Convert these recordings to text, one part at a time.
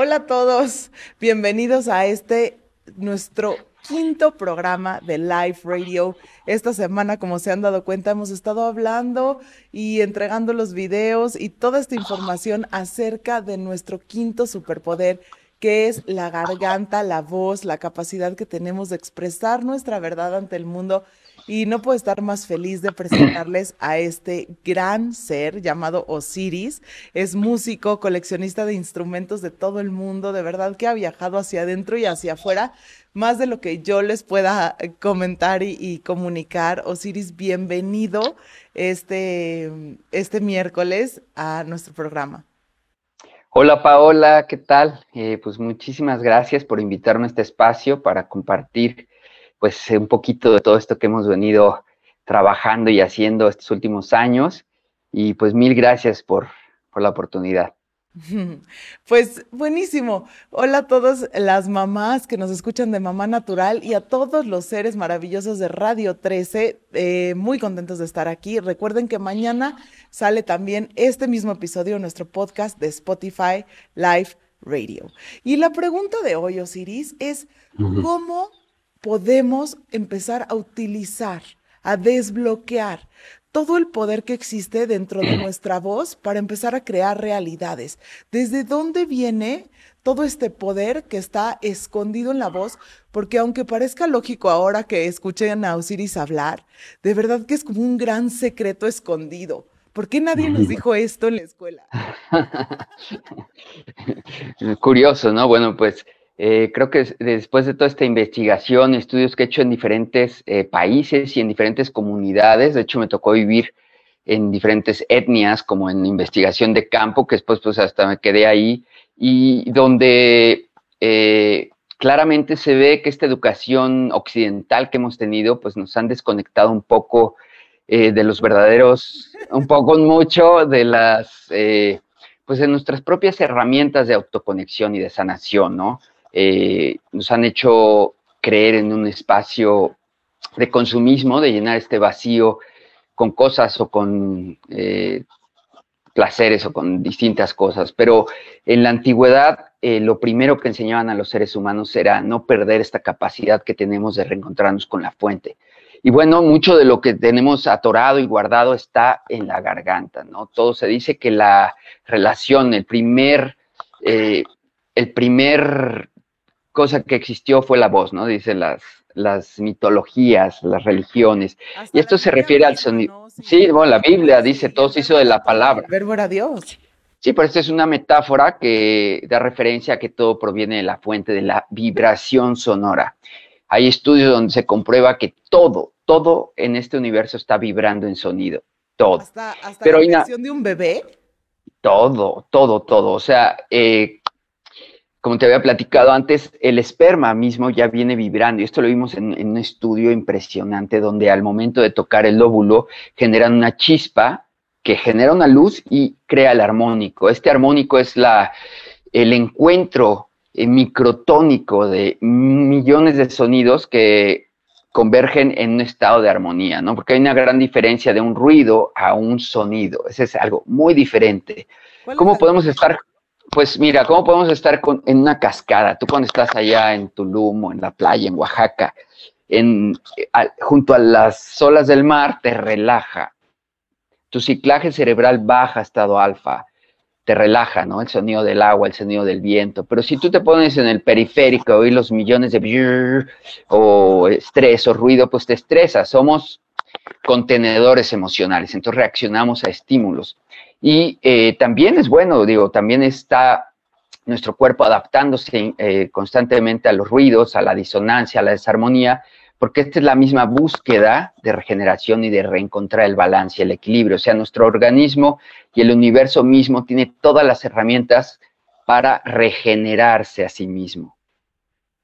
Hola a todos, bienvenidos a este nuestro quinto programa de Live Radio. Esta semana, como se han dado cuenta, hemos estado hablando y entregando los videos y toda esta información acerca de nuestro quinto superpoder, que es la garganta, la voz, la capacidad que tenemos de expresar nuestra verdad ante el mundo y no puedo estar más feliz de presentarles a este gran ser llamado Osiris. Es músico, coleccionista de instrumentos de todo el mundo, de verdad que ha viajado hacia adentro y hacia afuera, más de lo que yo les pueda comentar y, comunicar. Osiris, bienvenido este, este miércoles a nuestro programa. Hola Paola, ¿qué tal? Eh, pues muchísimas gracias por invitarme a este espacio para compartir pues un poquito de todo esto que hemos venido trabajando y haciendo estos últimos años. Y pues mil gracias por, por la oportunidad. Pues buenísimo. Hola a todas las mamás que nos escuchan de Mamá Natural y a todos los seres maravillosos de Radio 13. Eh, muy contentos de estar aquí. Recuerden que mañana sale también este mismo episodio en nuestro podcast de Spotify Live Radio. Y la pregunta de hoy, Osiris, es ¿cómo podemos empezar a utilizar, a desbloquear todo el poder que existe dentro de nuestra voz para empezar a crear realidades. ¿Desde dónde viene todo este poder que está escondido en la voz? Porque aunque parezca lógico ahora que escuchen a Osiris hablar, de verdad que es como un gran secreto escondido. ¿Por qué nadie nos dijo esto en la escuela? Curioso, ¿no? Bueno, pues eh, creo que después de toda esta investigación, estudios que he hecho en diferentes eh, países y en diferentes comunidades, de hecho me tocó vivir en diferentes etnias, como en investigación de campo, que después pues hasta me quedé ahí, y donde eh, claramente se ve que esta educación occidental que hemos tenido, pues nos han desconectado un poco de los verdaderos, un poco mucho de las, pues de nuestras propias herramientas de autoconexión y de sanación, ¿no? Eh, nos han hecho creer en un espacio de consumismo, de llenar este vacío con cosas o con eh, placeres o con distintas cosas. Pero en la antigüedad, eh, lo primero que enseñaban a los seres humanos era no perder esta capacidad que tenemos de reencontrarnos con la fuente. Y bueno, mucho de lo que tenemos atorado y guardado está en la garganta, ¿no? Todo se dice que la relación, el primer, el primer cosa que existió fue la voz, ¿no? Dice las, las mitologías, las religiones. y esto se refiere al sonido. Sí, bueno, la Biblia dice, todo se hizo de la palabra. El verbo era Dios. Sí, pero esta es una metáfora que da referencia a que todo proviene de la fuente de la vibración sonora. Hay estudios donde se comprueba que todo, todo en este universo está vibrando en sonido. Todo. Hasta, hasta la vibración de un bebé. Todo, todo, todo. O sea, eh, como te había platicado antes, el esperma mismo ya viene vibrando. Y esto lo vimos en, un estudio impresionante donde al momento de tocar el óvulo generan una chispa que genera una luz y crea el armónico. Este armónico es la, el encuentro eh, microtónico de millones de sonidos que convergen en un estado de armonía, ¿no? Porque hay una gran diferencia de un ruido a un sonido. Ese es algo muy diferente. ¿Cómo podemos estar pues mira, ¿cómo podemos estar en una cascada? Tú cuando estás allá en Tulum o en la playa, en Oaxaca, junto a las olas del mar, te relaja. Tu ciclaje cerebral baja a estado alfa, te relaja, ¿no? El sonido del agua, el sonido del viento. Pero si tú te pones en el periférico, oír los millones de o estrés o ruido, pues te estresas. Somos contenedores emocionales, entonces reaccionamos a estímulos. Y eh, también es bueno, digo, también está nuestro cuerpo adaptándose eh, constantemente a los ruidos, a la disonancia, a la desarmonía, porque esta es la misma búsqueda de regeneración y de reencontrar el balance, el equilibrio. O sea, nuestro organismo y el universo mismo tiene todas las herramientas para regenerarse a sí mismo.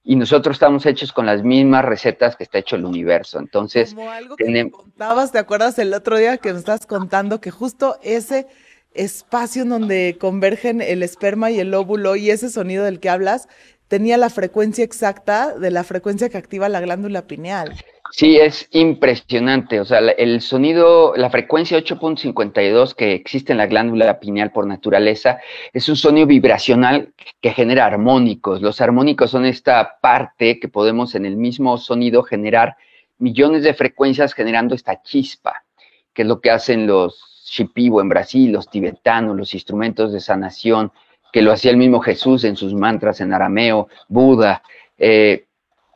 Y nosotros estamos hechos con las mismas recetas que está hecho el universo. Entonces, Como algo que contabas, ¿te acuerdas el otro día que nos estás contando que justo ese espacio en donde convergen el esperma y el óvulo y ese sonido del que hablas tenía la frecuencia exacta de la frecuencia que activa la glándula pineal. Sí, es impresionante. O sea, el sonido, la frecuencia 8.52 que existe en la glándula pineal por naturaleza, es un sonido vibracional que genera armónicos. Los armónicos son esta parte que podemos en el mismo sonido generar millones de frecuencias generando esta chispa, que es lo que hacen los Shipibo en Brasil, los tibetanos, los instrumentos de sanación, que lo hacía el mismo Jesús en sus mantras en arameo, Buda. Eh,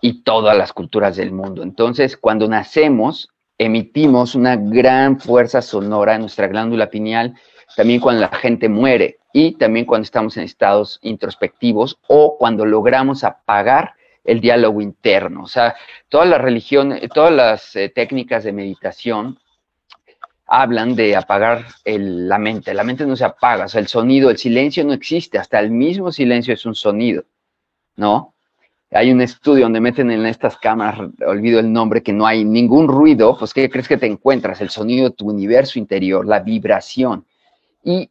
y todas las culturas del mundo. Entonces, cuando nacemos, emitimos una gran fuerza sonora en nuestra glándula pineal, también cuando la gente muere y también cuando estamos en estados introspectivos o cuando logramos apagar el diálogo interno. O sea, todas las religiones, todas las eh, técnicas de meditación hablan de apagar la mente. La mente no se apaga, o sea, el sonido, el silencio no existe, hasta el mismo silencio es un sonido, ¿no? hay un estudio donde meten en estas cámaras, olvido el nombre, que no hay ningún ruido, pues ¿qué crees que te encuentras? El sonido de tu universo interior, la vibración. Y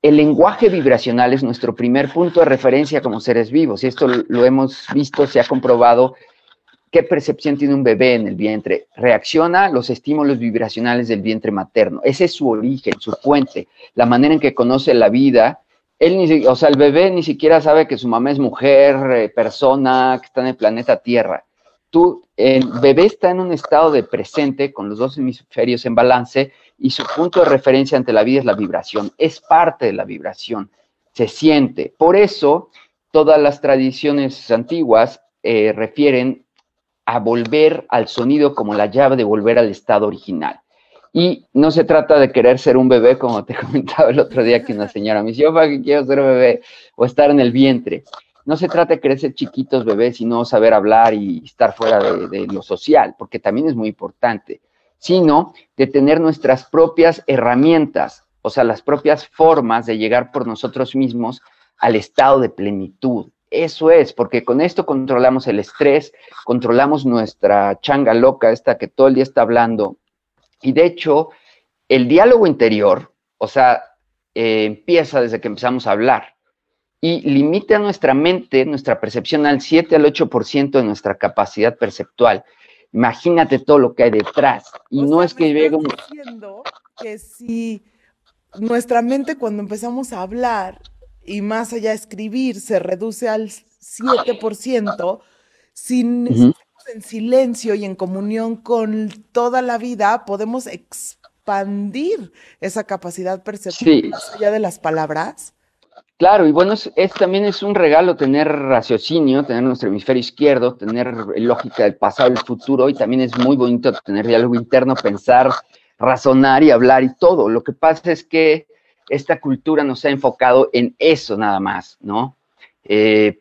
el lenguaje vibracional es nuestro primer punto de referencia como seres vivos, y esto lo hemos visto, se ha comprobado qué percepción tiene un bebé en el vientre. Reacciona a los estímulos vibracionales del vientre materno. Ese es su origen, su fuente, la manera en que conoce la vida él ni, o sea, el bebé ni siquiera sabe que su mamá es mujer, eh, persona, que está en el planeta Tierra. Tú, el bebé está en un estado de presente con los dos hemisferios en balance y su punto de referencia ante la vida es la vibración, es parte de la vibración, se siente. Por eso, todas las tradiciones antiguas eh, refieren a volver al sonido como la llave de volver al estado original. Y no se trata de querer ser un bebé, como te comentaba el otro día que una señora me decía, yo para qué quiero ser bebé o estar en el vientre. No se trata de querer ser chiquitos bebés y no saber hablar y estar fuera de, de lo social, porque también es muy importante, sino de tener nuestras propias herramientas, o sea, las propias formas de llegar por nosotros mismos al estado de plenitud. Eso es, porque con esto controlamos el estrés, controlamos nuestra changa loca, esta que todo el día está hablando y de hecho, el diálogo interior, o sea, eh, empieza desde que empezamos a hablar y limita nuestra mente, nuestra percepción al 7 al 8% de nuestra capacidad perceptual. Imagínate todo lo que hay detrás. Y no es que llegue un... diciendo que si nuestra mente cuando empezamos a hablar y más allá escribir se reduce al 7%, sin en silencio y en comunión con toda la vida, podemos expandir esa capacidad perceptiva más allá de las palabras. Claro, y bueno, es, también es un regalo tener raciocinio, tener nuestro hemisferio izquierdo, tener lógica del pasado y el futuro, y también es muy bonito tener diálogo interno, pensar, razonar y hablar y todo. Lo que pasa es que esta cultura nos ha enfocado en eso nada más, ¿no? Eh,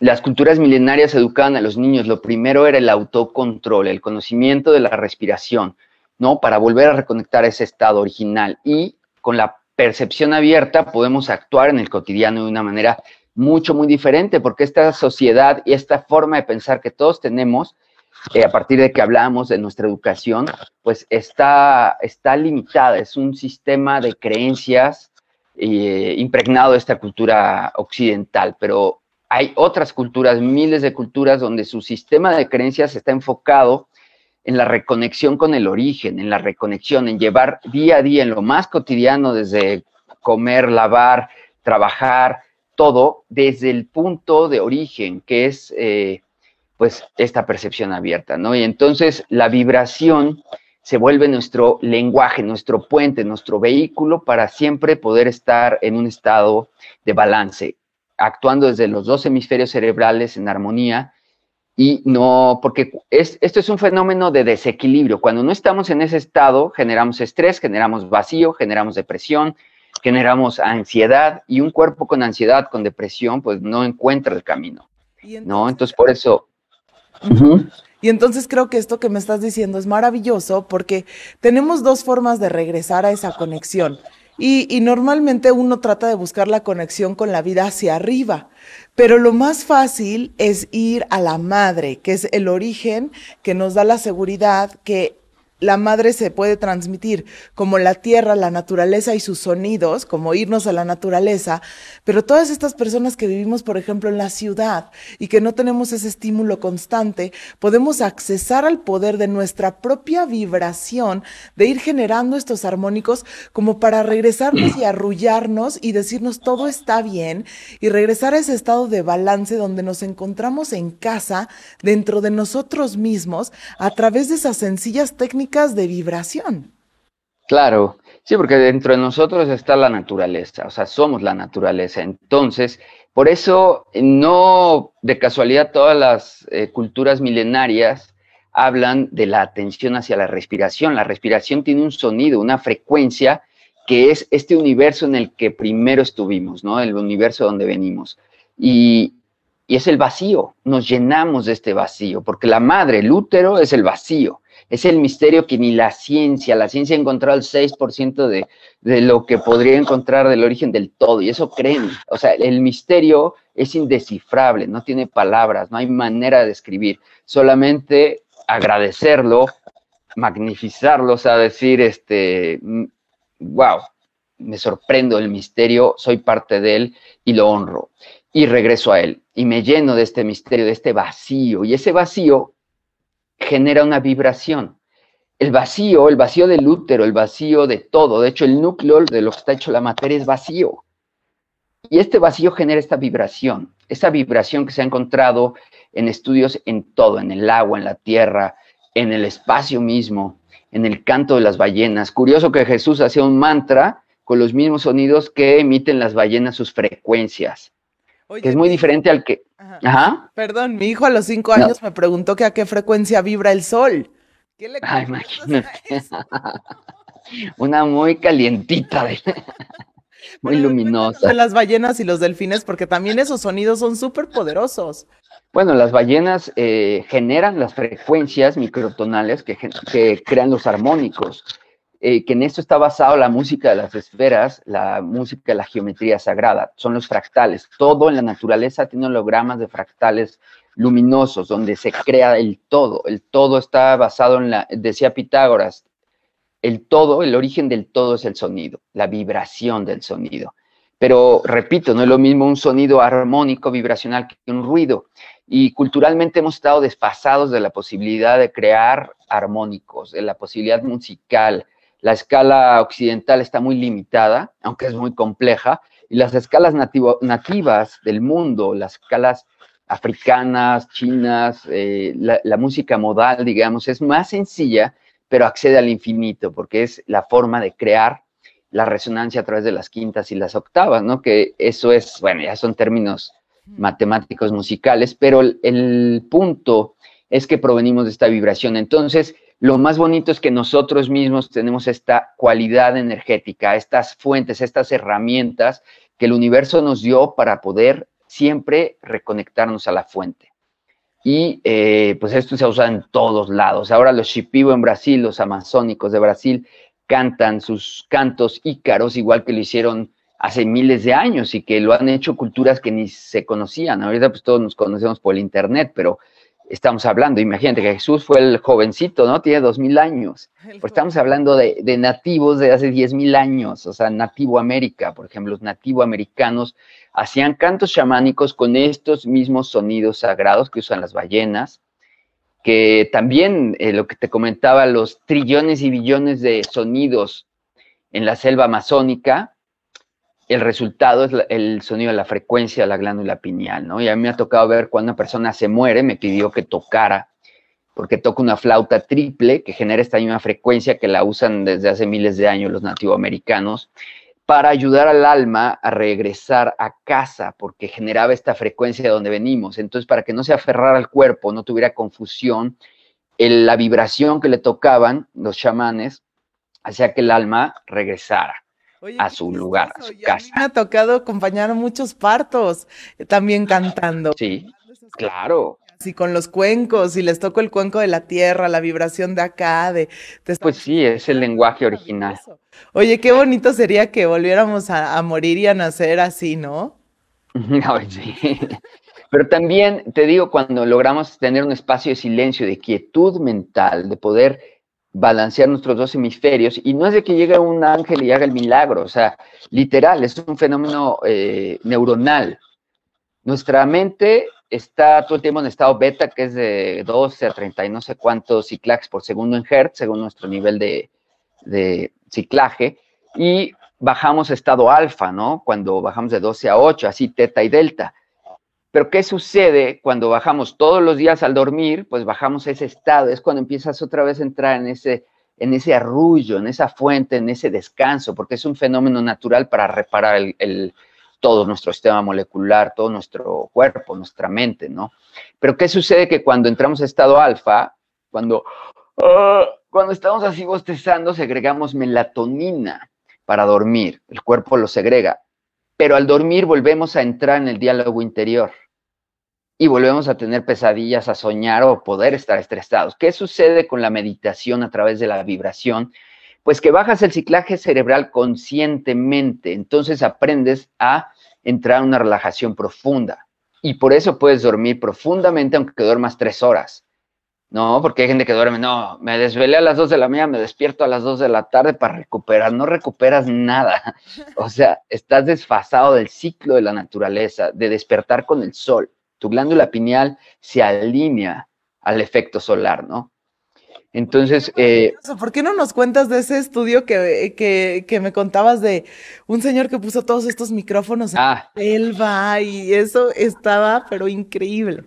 las culturas milenarias educaban a los niños, lo primero era el autocontrol, el conocimiento de la respiración, ¿no? Para volver a reconectar ese estado original. Y con la percepción abierta podemos actuar en el cotidiano de una manera mucho, muy diferente, porque esta sociedad y esta forma de pensar que todos tenemos, eh, a partir de que hablamos de nuestra educación, pues está, está limitada, es un sistema de creencias eh, impregnado de esta cultura occidental, pero hay otras culturas, miles de culturas donde su sistema de creencias está enfocado en la reconexión con el origen, en la reconexión, en llevar día a día en lo más cotidiano, desde comer, lavar, trabajar, todo desde el punto de origen, que es eh, pues esta percepción abierta, ¿no? Y entonces la vibración se vuelve nuestro lenguaje, nuestro puente, nuestro vehículo para siempre poder estar en un estado de balance actuando desde los dos hemisferios cerebrales en armonía y no, porque es, esto es un fenómeno de desequilibrio. Cuando no estamos en ese estado, generamos estrés, generamos vacío, generamos depresión, generamos ansiedad y un cuerpo con ansiedad, con depresión, pues no encuentra el camino. ¿No? Entonces, por eso... Y entonces creo que esto que me estás diciendo es maravilloso porque tenemos dos formas de regresar a esa conexión. Y, normalmente uno trata de buscar la conexión con la vida hacia arriba, pero lo más fácil es ir a la madre, que es el origen que nos da la seguridad, que la madre se puede transmitir como la tierra, la naturaleza y sus sonidos, como irnos a la naturaleza, pero todas estas personas que vivimos, por ejemplo, en la ciudad y que no tenemos ese estímulo constante, podemos accesar al poder de nuestra propia vibración, de ir generando estos armónicos como para regresarnos y arrullarnos y decirnos todo está bien y regresar a ese estado de balance donde nos encontramos en casa, dentro de nosotros mismos, a través de esas sencillas técnicas de vibración. Claro, sí, porque dentro de nosotros está la naturaleza, o sea, somos la naturaleza. Entonces, por eso no de casualidad todas las eh, culturas milenarias hablan de la atención hacia la respiración. La respiración tiene un sonido, una frecuencia que es este universo en el que primero estuvimos, ¿no? El universo donde venimos. Y, y es el vacío, nos llenamos de este vacío, porque la madre, el útero, es el vacío es el misterio que ni la ciencia, la ciencia ha encontrado el 6% de, de lo que podría encontrar del origen del todo, y eso creen. O sea, el misterio es indescifrable, no tiene palabras, no hay manera de describir, solamente agradecerlo, magnificarlo, o sea, decir, este, wow, me sorprendo el misterio, soy parte de él y lo honro. Y regreso a él y me lleno de este misterio, de este vacío. Y ese vacío genera una vibración. El vacío, el vacío del útero, el vacío de todo, de hecho el núcleo de lo que está hecho la materia es vacío. Y este vacío genera esta vibración, esa vibración que se ha encontrado en estudios en todo, en el agua, en la tierra, en el espacio mismo, en el canto de las ballenas. Curioso que Jesús hacía un mantra con los mismos sonidos que emiten las ballenas sus frecuencias que es muy diferente al que... Ajá. Perdón, mi hijo a los cinco años me preguntó que a qué frecuencia vibra el sol. ¿Qué le ah, imagínate. Una muy calientita, muy luminosa. De las ballenas y los delfines, porque también esos sonidos son súper poderosos. Bueno, las ballenas eh, generan las frecuencias microtonales que, que crean los armónicos. Eh, que en esto está basado la música de las esferas, la música de la geometría sagrada, son los fractales. Todo en la naturaleza tiene hologramas de fractales luminosos, donde se crea el todo. El todo está basado en la, decía Pitágoras, el todo, el origen del todo es el sonido, la vibración del sonido. Pero repito, no es lo mismo un sonido armónico, vibracional, que un ruido. Y culturalmente hemos estado desfasados de la posibilidad de crear armónicos, de la posibilidad musical, la escala occidental está muy limitada, aunque es muy compleja, y las escalas nativas del mundo, las escalas africanas, chinas, eh, la, música modal, digamos, es más sencilla, pero accede al infinito, porque es la forma de crear la resonancia a través de las quintas y las octavas, ¿no? Que eso es, bueno, ya son términos matemáticos musicales, pero el punto es que provenimos de esta vibración. Entonces, lo más bonito es que nosotros mismos tenemos esta cualidad energética, estas fuentes, estas herramientas que el universo nos dio para poder siempre reconectarnos a la fuente. Y eh, pues esto se usa en todos lados. Ahora los Shipibo en Brasil, los amazónicos de Brasil, cantan sus cantos ícaros, igual que lo hicieron hace miles de años y que lo han hecho culturas que ni se conocían. Ahorita pues todos nos conocemos por el internet, pero estamos hablando, imagínate que Jesús fue el jovencito, ¿no? Tiene dos mil años. Pues estamos hablando de, nativos de hace diez mil años, o sea, nativo América, por ejemplo, los nativo americanos hacían cantos chamánicos con estos mismos sonidos sagrados que usan las ballenas, que también eh, lo que te comentaba, los trillones y billones de sonidos en la selva amazónica, el resultado es el sonido de la frecuencia de la glándula pineal, ¿no? Y a mí me ha tocado ver cuando una persona se muere, me pidió que tocara, porque toca una flauta triple que genera esta misma frecuencia que la usan desde hace miles de años los nativoamericanos, para ayudar al alma a regresar a casa, porque generaba esta frecuencia de donde venimos. Entonces, para que no se aferrara al cuerpo, no tuviera confusión, la vibración que le tocaban los chamanes hacía que el alma regresara a su lugar, a su casa. me ha tocado acompañar muchos partos eh, también cantando. Sí, claro. Así con los cuencos, y les toco el cuenco de la tierra, la vibración de acá, de... pues sí, es el lenguaje original. Oye, qué bonito sería que volviéramos a, morir y a nacer así, ¿no? sí. Pero también te digo, cuando logramos tener un espacio de silencio, de quietud mental, de poder balancear nuestros dos hemisferios y no es de que llegue un ángel y haga el milagro, o sea, literal, es un fenómeno eh, neuronal. Nuestra mente está todo el tiempo en estado beta, que es de 12 a 30 y no sé cuántos ciclajes por segundo en Hertz, según nuestro nivel de, de ciclaje, y bajamos a estado alfa, ¿no? Cuando bajamos de 12 a 8, así teta y delta. Pero ¿qué sucede cuando bajamos todos los días al dormir? Pues bajamos ese estado, es cuando empiezas otra vez a entrar en ese, en ese arrullo, en esa fuente, en ese descanso, porque es un fenómeno natural para reparar el, todo nuestro sistema molecular, todo nuestro cuerpo, nuestra mente, ¿no? Pero ¿qué sucede que cuando entramos a estado alfa, cuando, ah, cuando estamos así bostezando, segregamos melatonina para dormir, el cuerpo lo segrega, pero al dormir volvemos a entrar en el diálogo interior y volvemos a tener pesadillas, a soñar o poder estar estresados. ¿Qué sucede con la meditación a través de la vibración? Pues que bajas el ciclaje cerebral conscientemente, entonces aprendes a entrar en una relajación profunda y por eso puedes dormir profundamente aunque duermas tres horas. No, porque hay gente que duerme, no, me desvelé a las dos de la mañana, me despierto a las dos de la tarde para recuperar, no recuperas nada. O sea, estás desfasado del ciclo de la naturaleza, de despertar con el sol tu glándula pineal se alinea al efecto solar, ¿no? Entonces, eh, ¿por qué no nos cuentas de ese estudio que, que, me contabas de un señor que puso todos estos micrófonos en ah, la selva y eso estaba, pero increíble?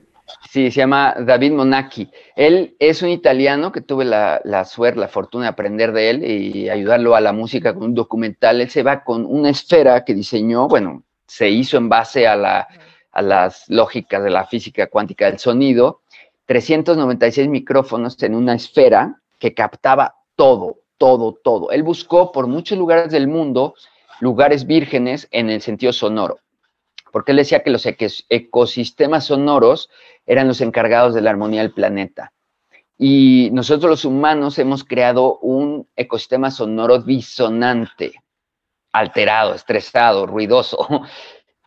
Sí, se llama David Monacchi. Él es un italiano que tuve la, la, suerte, la fortuna de aprender de él y ayudarlo a la música con un documental. Él se va con una esfera que diseñó, bueno, se hizo en base a la a las lógicas de la física cuántica del sonido, 396 micrófonos en una esfera que captaba todo, todo, todo. Él buscó por muchos lugares del mundo lugares vírgenes en el sentido sonoro, porque él decía que los ecosistemas sonoros eran los encargados de la armonía del planeta. Y nosotros los humanos hemos creado un ecosistema sonoro disonante, alterado, estresado, ruidoso.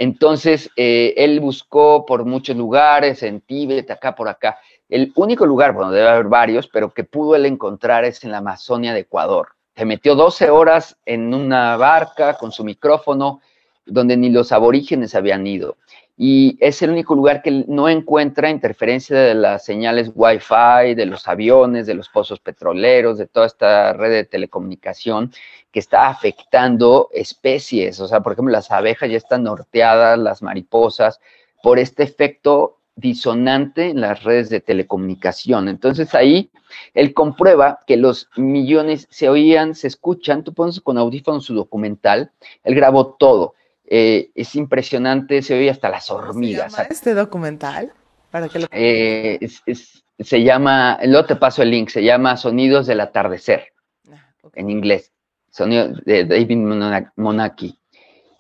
Entonces, eh, él buscó por muchos lugares, en Tíbet, acá por acá. El único lugar, bueno, debe haber varios, pero que pudo él encontrar es en la Amazonia de Ecuador. Se metió 12 horas en una barca con su micrófono, donde ni los aborígenes habían ido. Y es el único lugar que no encuentra interferencia de las señales Wi-Fi, de los aviones, de los pozos petroleros, de toda esta red de telecomunicación que está afectando especies. O sea, por ejemplo, las abejas ya están norteadas, las mariposas, por este efecto disonante en las redes de telecomunicación. Entonces ahí él comprueba que los millones se oían, se escuchan, tú pones con audífonos su documental, él grabó todo. Eh, es impresionante, se oye hasta las hormigas. ¿Se llama este documental? Para que lo... Eh, se llama, luego te paso el link, se llama Sonidos del Atardecer, ah, en inglés sonido de David Monaki.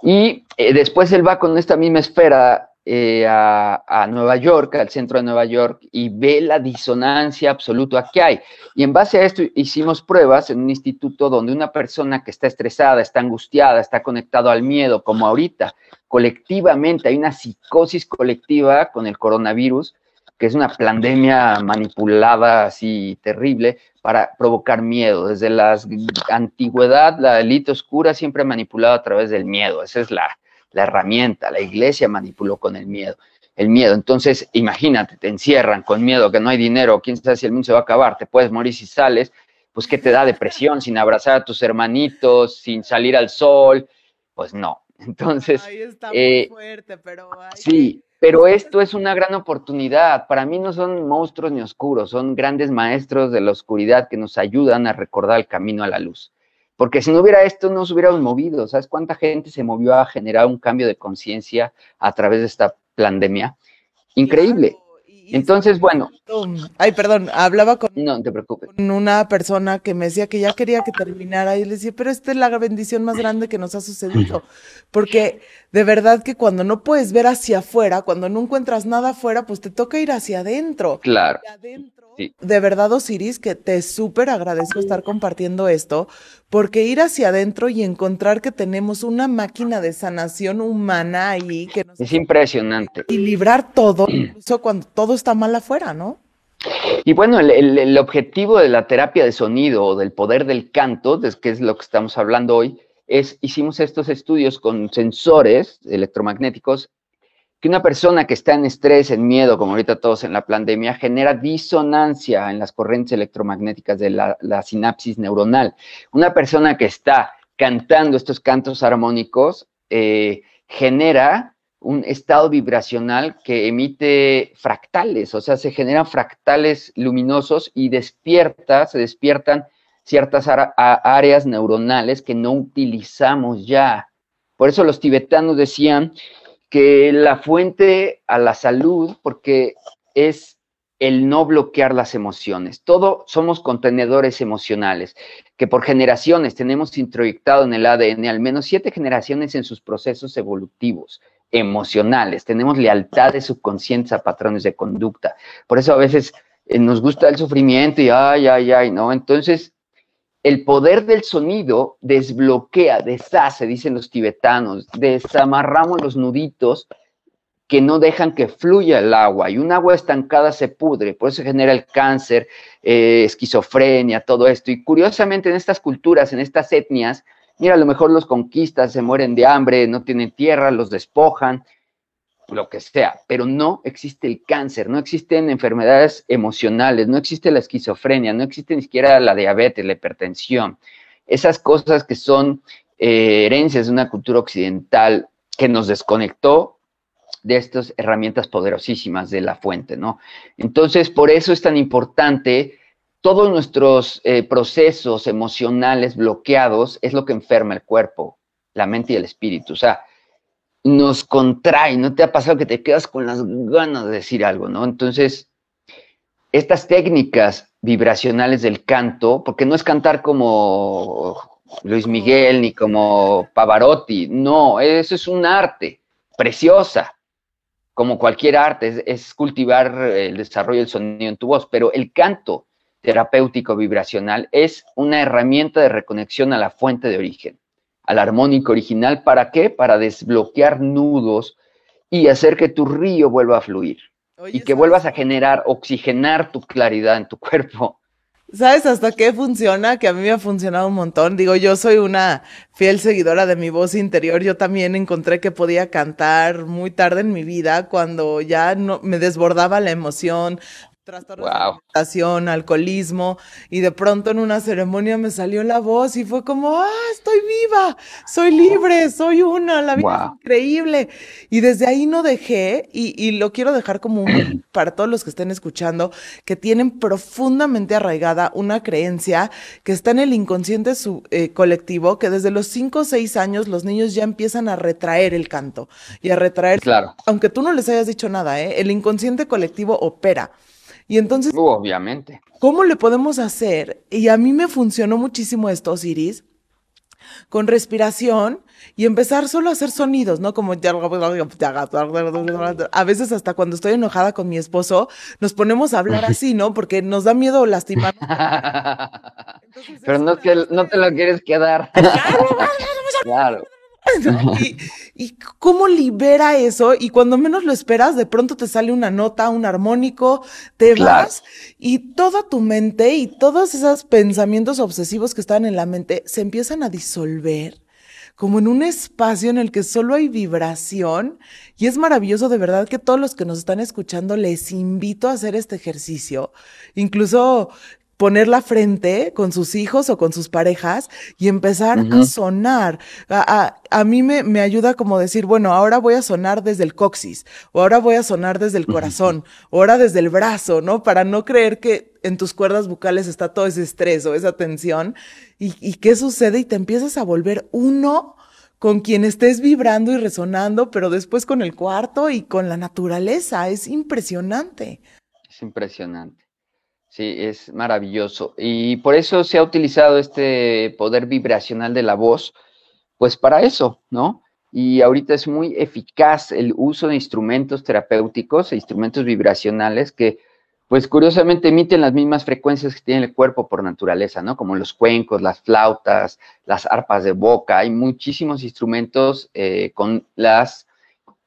Y eh, después él va con esta misma esfera eh, a, Nueva York, al centro de Nueva York, y ve la disonancia absoluta que hay. Y en base a esto hicimos pruebas en un instituto donde una persona que está estresada, está angustiada, está conectado al miedo, como ahorita, colectivamente, hay una psicosis colectiva con el coronavirus, que es una pandemia manipulada así terrible para provocar miedo. Desde la antigüedad, la élite oscura siempre ha manipulado a través del miedo. Esa es la, la herramienta. La iglesia manipuló con el miedo. El miedo. Entonces, imagínate, te encierran con miedo, que no hay dinero, quién sabe si el mundo se va a acabar, te puedes morir si sales, pues ¿qué te da depresión sin abrazar a tus hermanitos, sin salir al sol? Pues no. Entonces, Ahí está muy eh, fuerte, pero sí, pero esto es una gran oportunidad. Para mí no son monstruos ni oscuros, son grandes maestros de la oscuridad que nos ayudan a recordar el camino a la luz. Porque si no hubiera esto, no nos hubiéramos movido. ¿Sabes cuánta gente se movió a generar un cambio de conciencia a través de esta pandemia? Increíble. Entonces, bueno. Ay, perdón, hablaba con, no, te preocupes. con una persona que me decía que ya quería que terminara y le decía, pero esta es la bendición más grande que nos ha sucedido. Porque de verdad que cuando no puedes ver hacia afuera, cuando no encuentras nada afuera, pues te toca ir hacia adentro. Claro. De verdad, Osiris, que te súper agradezco estar compartiendo esto, porque ir hacia adentro y encontrar que tenemos una máquina de sanación humana ahí que nos... Es impresionante. Y librar todo, incluso cuando todo está mal afuera, ¿no? Y bueno, el, objetivo de la terapia de sonido o del poder del canto, que es lo que estamos hablando hoy, es, hicimos estos estudios con sensores electromagnéticos, que una persona que está en estrés, en miedo, como ahorita todos en la pandemia, genera disonancia en las corrientes electromagnéticas de la sinapsis neuronal. Una persona que está cantando estos cantos armónicos eh, genera un estado vibracional que emite fractales, o sea, se generan fractales luminosos y despierta, se despiertan ciertas áreas neuronales que no utilizamos ya. Por eso los tibetanos decían que la fuente a la salud, porque es el no bloquear las emociones. Todos somos contenedores emocionales que por generaciones tenemos introyectado en el ADN, al menos siete generaciones en sus procesos evolutivos emocionales. Tenemos lealtades subconscientes a patrones de conducta. Por eso a veces eh, nos gusta el sufrimiento y ay, ay, ay, ¿no? Entonces, el poder del sonido desbloquea, deshace, dicen los tibetanos, desamarramos los nuditos que no dejan que fluya el agua y un agua estancada se pudre, por eso genera el cáncer, eh, esquizofrenia, todo esto. Y curiosamente en estas culturas, en estas etnias, mira, a lo mejor los conquistas, se mueren de hambre, no tienen tierra, los despojan, lo que sea, pero no existe el cáncer, no existen enfermedades emocionales, no existe la esquizofrenia, no existe ni siquiera la diabetes, la hipertensión. Esas cosas que son eh, herencias de una cultura occidental que nos desconectó de estas herramientas poderosísimas de la fuente, ¿no? Entonces, por eso es tan importante todos nuestros eh, procesos emocionales bloqueados es lo que enferma el cuerpo, la mente y el espíritu. O sea, nos contrae, ¿no te ha pasado que te quedas con las ganas de decir algo, ¿no? Entonces, estas técnicas vibracionales del canto, porque no es cantar como Luis Miguel ni como Pavarotti, no, eso es un arte preciosa, como cualquier arte, es, cultivar el desarrollo del sonido en tu voz, pero el canto terapéutico vibracional es una herramienta de reconexión a la fuente de origen, al armónico original. ¿Para qué? Para desbloquear nudos y hacer que tu río vuelva a fluir y que vuelvas a generar, oxigenar tu claridad en tu cuerpo ¿Sabes hasta qué funciona? Que a mí me ha funcionado un montón. Digo, yo soy una fiel seguidora de mi voz interior. Yo también encontré que podía cantar muy tarde en mi vida cuando ya no me desbordaba la emoción, trastornos de alimentación, alcoholismo, y de pronto en una ceremonia me salió la voz y fue como, ah, estoy viva, soy libre, soy una, la vida es increíble. Y desde ahí no dejé, y, lo quiero dejar como un, para todos los que estén escuchando, que tienen profundamente arraigada una creencia que está en el inconsciente su, eh, colectivo, que desde los 5 o 6 años los niños ya empiezan a retraer el canto y a retraer, claro. aunque tú no les hayas dicho nada, ¿eh? el inconsciente colectivo opera. Y entonces, uh, obviamente. ¿Cómo le podemos hacer? Y a mí me funcionó muchísimo esto, Osiris, con respiración y empezar solo a hacer sonidos, ¿no? Como a veces hasta cuando estoy enojada con mi esposo, nos ponemos a hablar así, ¿no? Porque nos da miedo lastimar. Pero no, que, no te lo quieres quedar. claro. Y, cómo libera eso, y cuando menos lo esperas, de pronto te sale una nota, un armónico, te vas, y toda tu mente y todos esos pensamientos obsesivos que están en la mente se empiezan a disolver como en un espacio en el que solo hay vibración. Y es maravilloso de verdad que todos los que nos están escuchando les invito a hacer este ejercicio. Incluso poner la frente con sus hijos o con sus parejas y empezar a sonar. A, a, mí me, me, ayuda como decir, bueno, ahora voy a sonar desde el coxis, o ahora voy a sonar desde el corazón, o ahora desde el brazo, ¿no? Para no creer que en tus cuerdas bucales está todo ese estrés o esa tensión. ¿Y, y qué sucede? Y te empiezas a volver uno con quien estés vibrando y resonando, pero después con el cuarto y con la naturaleza. Es impresionante. Es impresionante. Sí, es maravilloso. Y por eso se ha utilizado este poder vibracional de la voz, pues para eso, ¿no? Y ahorita es muy eficaz el uso de instrumentos terapéuticos e instrumentos vibracionales que, pues curiosamente, emiten las mismas frecuencias que tiene el cuerpo por naturaleza, ¿no? Como los cuencos, las flautas, las arpas de boca. Hay muchísimos instrumentos eh, con las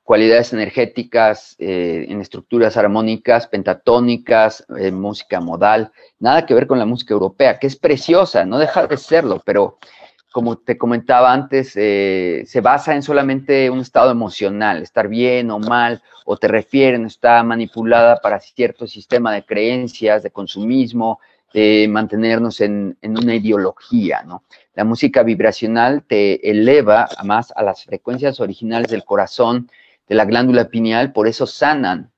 cualidades energéticas eh, en estructuras armónicas, pentatónicas, música modal, nada que ver con la música europea, que es preciosa, no deja de serlo, pero como te comentaba antes, eh, se basa en solamente un estado emocional, estar bien o mal, o te refieren, está manipulada para cierto sistema de creencias, de consumismo, de mantenernos en, en, una ideología, ¿no? La música vibracional te eleva más a las frecuencias originales del corazón, de la glándula pineal, por eso sanan.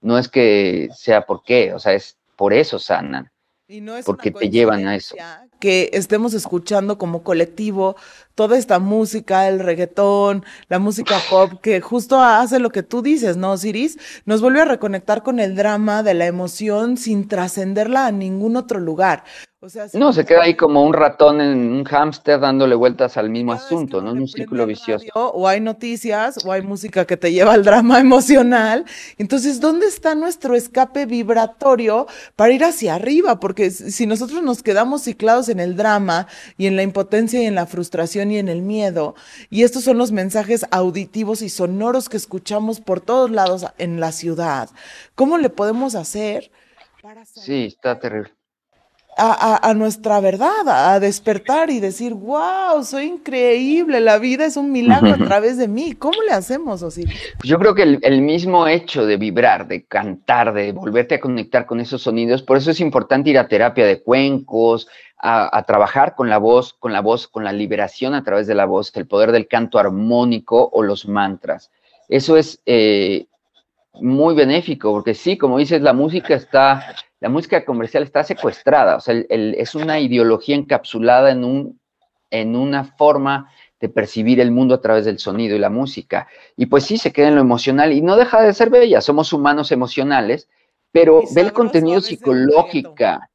No es que sea por qué, o sea, es por eso sanan. Y no es porque te llevan a eso. Que estemos escuchando como colectivo toda esta música, el reggaetón, la música pop, que justo hace lo que tú dices, ¿no, Siris? Nos vuelve a reconectar con el drama de la emoción sin trascenderla a ningún otro lugar no, se queda ahí como un ratón en un hámster dándole vueltas al mismo asunto, ¿no? En un círculo vicioso. o hay noticias o hay música que te lleva al drama emocional. Entonces, ¿dónde está nuestro escape vibratorio para ir hacia arriba? Porque si nosotros nos quedamos ciclados en el drama y en la impotencia y en la frustración y en el miedo, y estos son los mensajes auditivos y sonoros que escuchamos por todos lados en la ciudad, ¿cómo le podemos hacer para... Sí, está terrible a, nuestra verdad, a despertar y decir, wow, soy increíble, la vida es un milagro a través de mí. ¿Cómo le hacemos, Osiris? Yo creo que el, mismo hecho de vibrar, de cantar, de volverte a conectar con esos sonidos, por eso es importante ir a terapia de cuencos, a, trabajar con la voz, con la voz, con la liberación a través de la voz, el poder del canto armónico o los mantras. Eso es eh, muy benéfico, porque sí, como dices, la música está la música comercial está secuestrada, o sea, es una ideología encapsulada en, un, en una forma de percibir el mundo a través del sonido y la música. Y pues sí, se queda en lo emocional y no deja de ser bella, somos humanos emocionales, pero ve el contenido psicológica.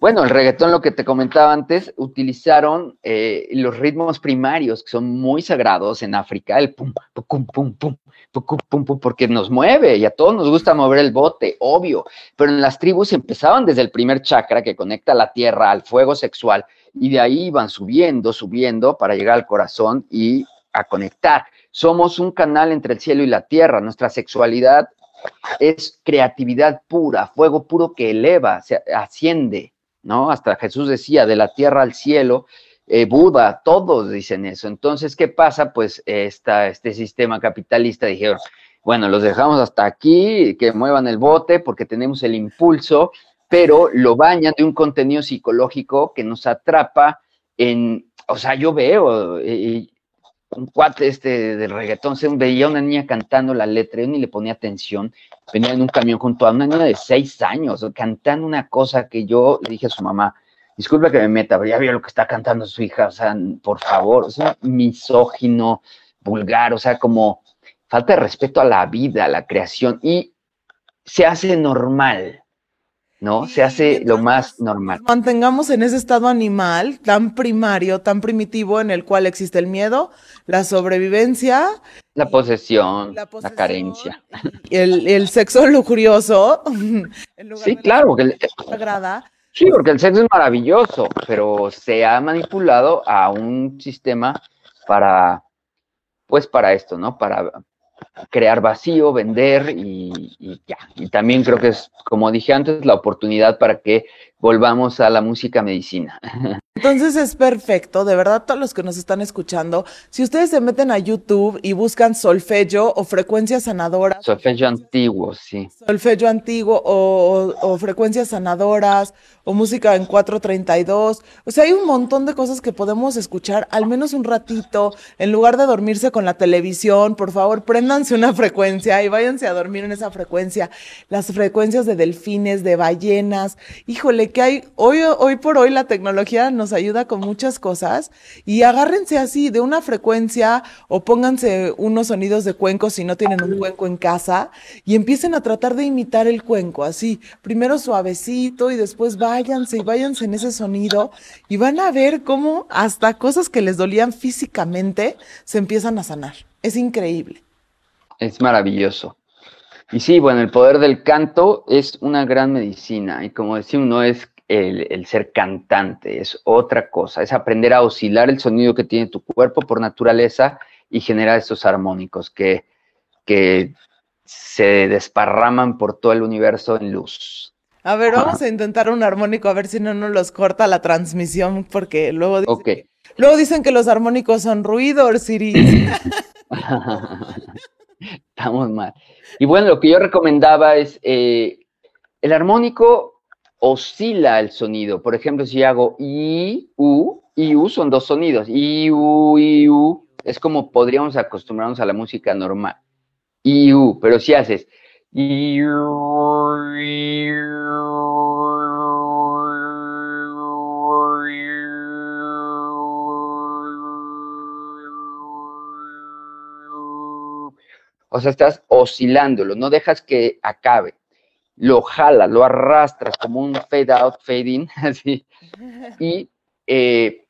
Bueno, el reggaetón, lo que te comentaba antes, utilizaron eh, los ritmos primarios, que son muy sagrados en África, el pum, pum, pum, pum, porque nos mueve y a todos nos gusta mover el bote, obvio, pero en las tribus empezaban desde el primer chakra que conecta la tierra al fuego sexual y de ahí iban subiendo, subiendo para llegar al corazón y a conectar. Somos un canal entre el cielo y la tierra, nuestra sexualidad es creatividad pura, fuego puro que eleva, se asciende, ¿no? Hasta Jesús decía, de la tierra al cielo, eh, Buda, todos dicen eso. Entonces, ¿qué pasa? Pues esta, este sistema capitalista dijeron, bueno, los dejamos hasta aquí, que muevan el bote porque tenemos el impulso, pero lo bañan de un contenido psicológico que nos atrapa en, o sea, yo veo eh, un cuate este del reggaetón, se veía una niña cantando la letra, yo ni le ponía atención, venía en un camión junto a una niña de seis años, cantando una cosa que yo dije a su mamá, disculpa que me meta, pero ya vio lo que está cantando su hija, o sea, por favor, o sea, misógino, vulgar, o sea, como falta de respeto a la vida, a la creación, y se hace normal, ¿no? se hace lo más normal. Mantengamos en ese estado animal tan primario, tan primitivo, en el cual existe el miedo, la sobrevivencia. La posesión, la, carencia. El, el sexo lujurioso. sí, claro. Que el, agrada Sí, porque el sexo es maravilloso, pero se ha manipulado a un sistema para, pues para esto, ¿no? Para crear vacío, vender y, y, ya. Y también creo que es, como dije antes, la oportunidad para que volvamos a la música medicina. Entonces es perfecto, de verdad, todos los que nos están escuchando, si ustedes se meten a YouTube y buscan solfeggio o frecuencias sanadoras. Solfeggio antiguo, sí. Solfeggio antiguo o, o, frecuencias sanadoras o música en 432. O sea, hay un montón de cosas que podemos escuchar al menos un ratito, en lugar de dormirse con la televisión, por favor, préndanse una frecuencia y váyanse a dormir en esa frecuencia. Las frecuencias de delfines, de ballenas. Híjole, que hay, hoy, hoy por hoy la tecnología nos ayuda con muchas cosas y agárrense así de una frecuencia o pónganse unos sonidos de cuenco si no tienen un cuenco en casa y empiecen a tratar de imitar el cuenco, así, primero suavecito y después váyanse y váyanse en ese sonido y van a ver cómo hasta cosas que les dolían físicamente se empiezan a sanar. Es increíble. Es maravilloso. Y sí, bueno, el poder del canto es una gran medicina y como decimos, no es el, ser cantante, es otra cosa, es aprender a oscilar el sonido que tiene tu cuerpo por naturaleza y generar esos armónicos que que se desparraman por todo el universo en luz. A ver, vamos a intentar un armónico, a ver si no nos los corta la transmisión, porque luego dicen, luego dicen que los armónicos son ruidos, Siri. Estamos mal. Y bueno, lo que yo recomendaba es, eh, el armónico oscila el sonido. Por ejemplo, si hago I, U, I, U son dos sonidos. I, U, I, U. Es como podríamos acostumbrarnos a la música normal. I, U. Pero si haces O sea, estás oscilándolo, no dejas que acabe. Lo jala, lo arrastras como un fade out, fade in, así. Y eh,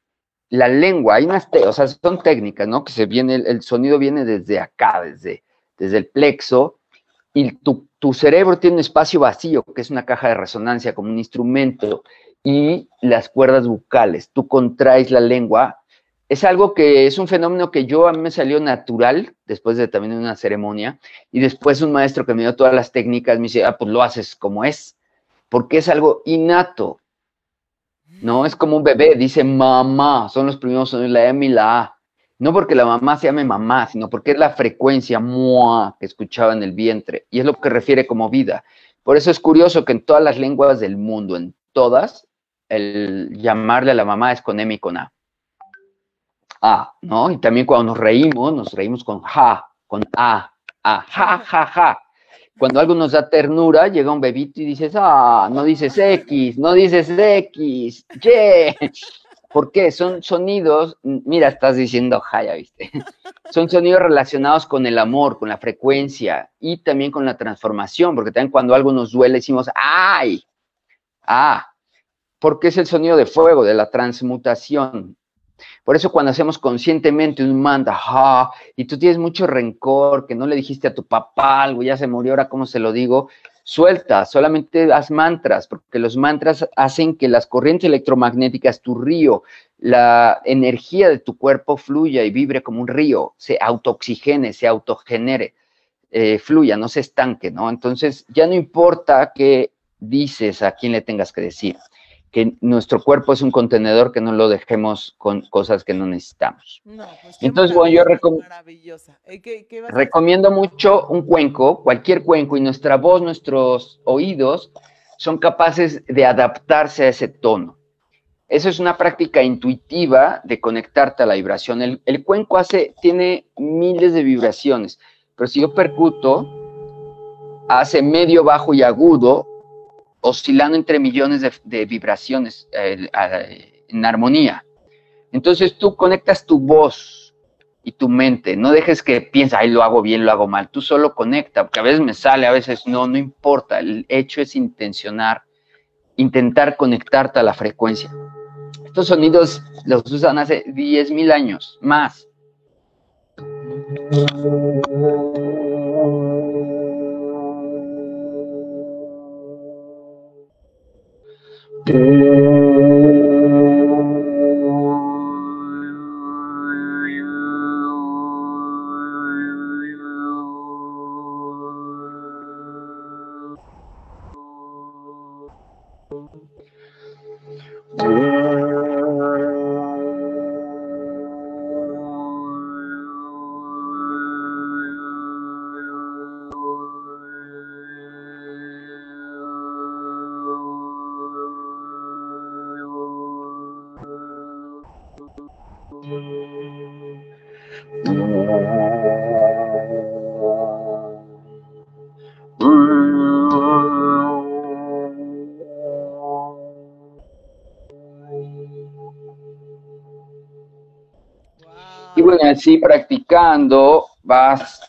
la lengua, hay unas, o sea, son técnicas, ¿no? Que se viene, el, sonido viene desde acá, desde, desde el plexo, y tu, tu, cerebro tiene un espacio vacío, que es una caja de resonancia, como un instrumento, y las cuerdas bucales. Tú contraes la lengua es algo que es un fenómeno que yo a mí me salió natural después de también una ceremonia y después un maestro que me dio todas las técnicas me dice, ah, pues lo haces como es, porque es algo innato, ¿no? Es como un bebé, dice mamá, son los primeros sonidos, la M y la A. No porque la mamá se llame mamá, sino porque es la frecuencia mua que escuchaba en el vientre y es lo que refiere como vida. Por eso es curioso que en todas las lenguas del mundo, en todas, el llamarle a la mamá es con M y con A. A, ¿no? Y también cuando nos reímos, nos reímos con ja, con A, A, ja, ja, ja. Cuando algo nos da ternura, llega un bebito y dices, ah, no dices X, no dices X, ye. ¿Por qué? Son sonidos, mira, estás diciendo ja, ya viste. Son sonidos relacionados con el amor, con la frecuencia y también con la transformación, porque también cuando algo nos duele decimos, ay, ah, porque es el sonido de fuego, de la transmutación. Por eso cuando hacemos conscientemente un manda, y tú tienes mucho rencor, que no le dijiste a tu papá algo, ya se murió, ahora cómo se lo digo, suelta, solamente haz mantras, porque los mantras hacen que las corrientes electromagnéticas, tu río, la energía de tu cuerpo fluya y vibre como un río, se autooxigene, se autogenere, eh, fluya, no se estanque, ¿no? Entonces ya no importa qué dices, a quién le tengas que decir que nuestro cuerpo es un contenedor que no lo dejemos con cosas que no necesitamos. Pues Entonces, bueno, yo eh, recomiendo mucho un cuenco, cualquier cuenco, y nuestra voz, nuestros oídos son capaces de adaptarse a ese tono. Eso es una práctica intuitiva de conectarte a la vibración. El, el cuenco hace, tiene miles de vibraciones, pero si yo percuto, hace medio, bajo y agudo, oscilando entre millones de, vibraciones en armonía. Entonces tú conectas tu voz y tu mente, no dejes que pienses, ay, lo hago bien, lo hago mal, tú solo conecta, porque a veces me sale, a veces no, no importa, el hecho es intencionar, intentar conectarte a la frecuencia. Estos sonidos los usan hace 10.000 años, más. Y así practicando, vas,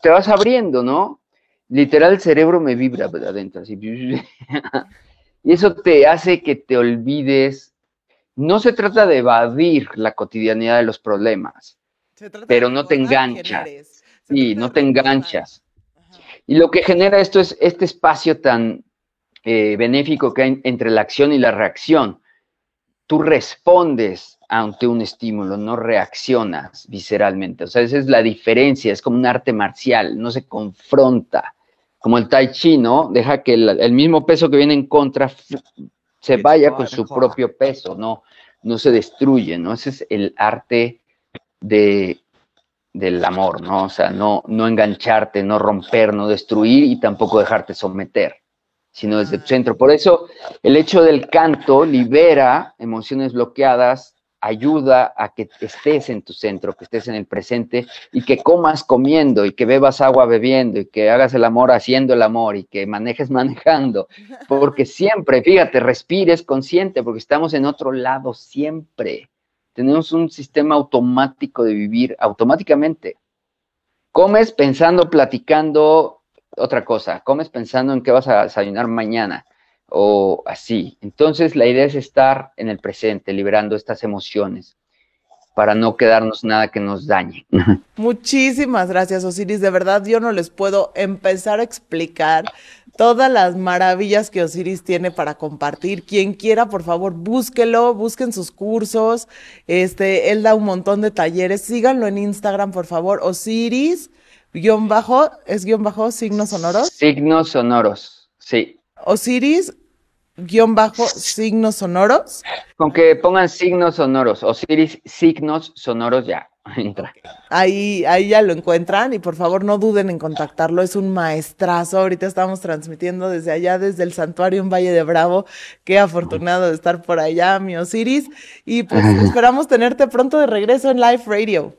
te vas abriendo, ¿no? Literal, el cerebro me vibra adentro, así. Y eso te hace que te olvides. No se trata de evadir la cotidianidad de los problemas, pero no te enganchas. Sí, no te enganchas. Y lo que genera esto es este espacio tan eh, benéfico que hay entre la acción y la reacción. Tú respondes ante un estímulo, no reaccionas visceralmente. O sea, esa es la diferencia, es como un arte marcial, no se confronta. Como el tai chi, ¿no? Deja que el, mismo peso que viene en contra se vaya con su propio peso, no, no se destruye, ¿no? Ese es el arte de, del amor, ¿no? O sea, no, no engancharte, no romper, no destruir y tampoco dejarte someter, sino desde tu centro. Por eso el hecho del canto libera emociones bloqueadas, ayuda a que estés en tu centro, que estés en el presente y que comas comiendo y que bebas agua bebiendo y que hagas el amor haciendo el amor y que manejes manejando, porque siempre, fíjate, respires consciente porque estamos en otro lado siempre. Tenemos un sistema automático de vivir automáticamente. Comes pensando, platicando otra cosa. Comes pensando en qué vas a desayunar mañana o así. Entonces la idea es estar en el presente, liberando estas emociones para no quedarnos nada que nos dañe. Muchísimas gracias, Osiris. De verdad, yo no les puedo empezar a explicar todas las maravillas que Osiris tiene para compartir. Quien quiera, por favor, búsquelo, busquen sus cursos. Este, él da un montón de talleres. Síganlo en Instagram, por favor. Osiris, guion bajo, ¿es guion bajo signos sonoros? Signos sonoros, sí. Osiris, guion bajo signos sonoros. Con que pongan signos sonoros, Osiris signos sonoros ya. Entra. Ahí, ahí ya lo encuentran y por favor no duden en contactarlo, es un maestrazo. Ahorita estamos transmitiendo desde allá, desde el santuario en Valle de Bravo. Qué afortunado de estar por allá, mi Osiris. Y pues esperamos tenerte pronto de regreso en Live Radio.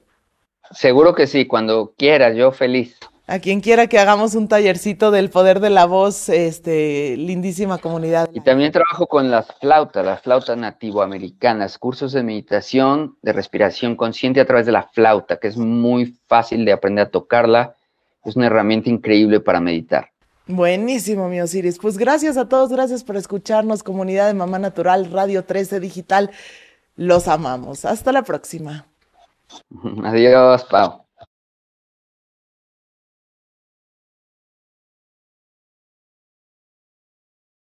Seguro que sí, cuando quieras, yo feliz a quien quiera que hagamos un tallercito del poder de la voz, este, lindísima comunidad. Y también trabajo con las flautas, las flautas nativoamericanas, cursos de meditación, de respiración consciente a través de la flauta, que es muy fácil de aprender a tocarla. Es una herramienta increíble para meditar. Buenísimo, mi Osiris. Pues gracias a todos, gracias por escucharnos, comunidad de Mamá Natural, Radio 13 Digital. Los amamos. Hasta la próxima. Adiós, Pau.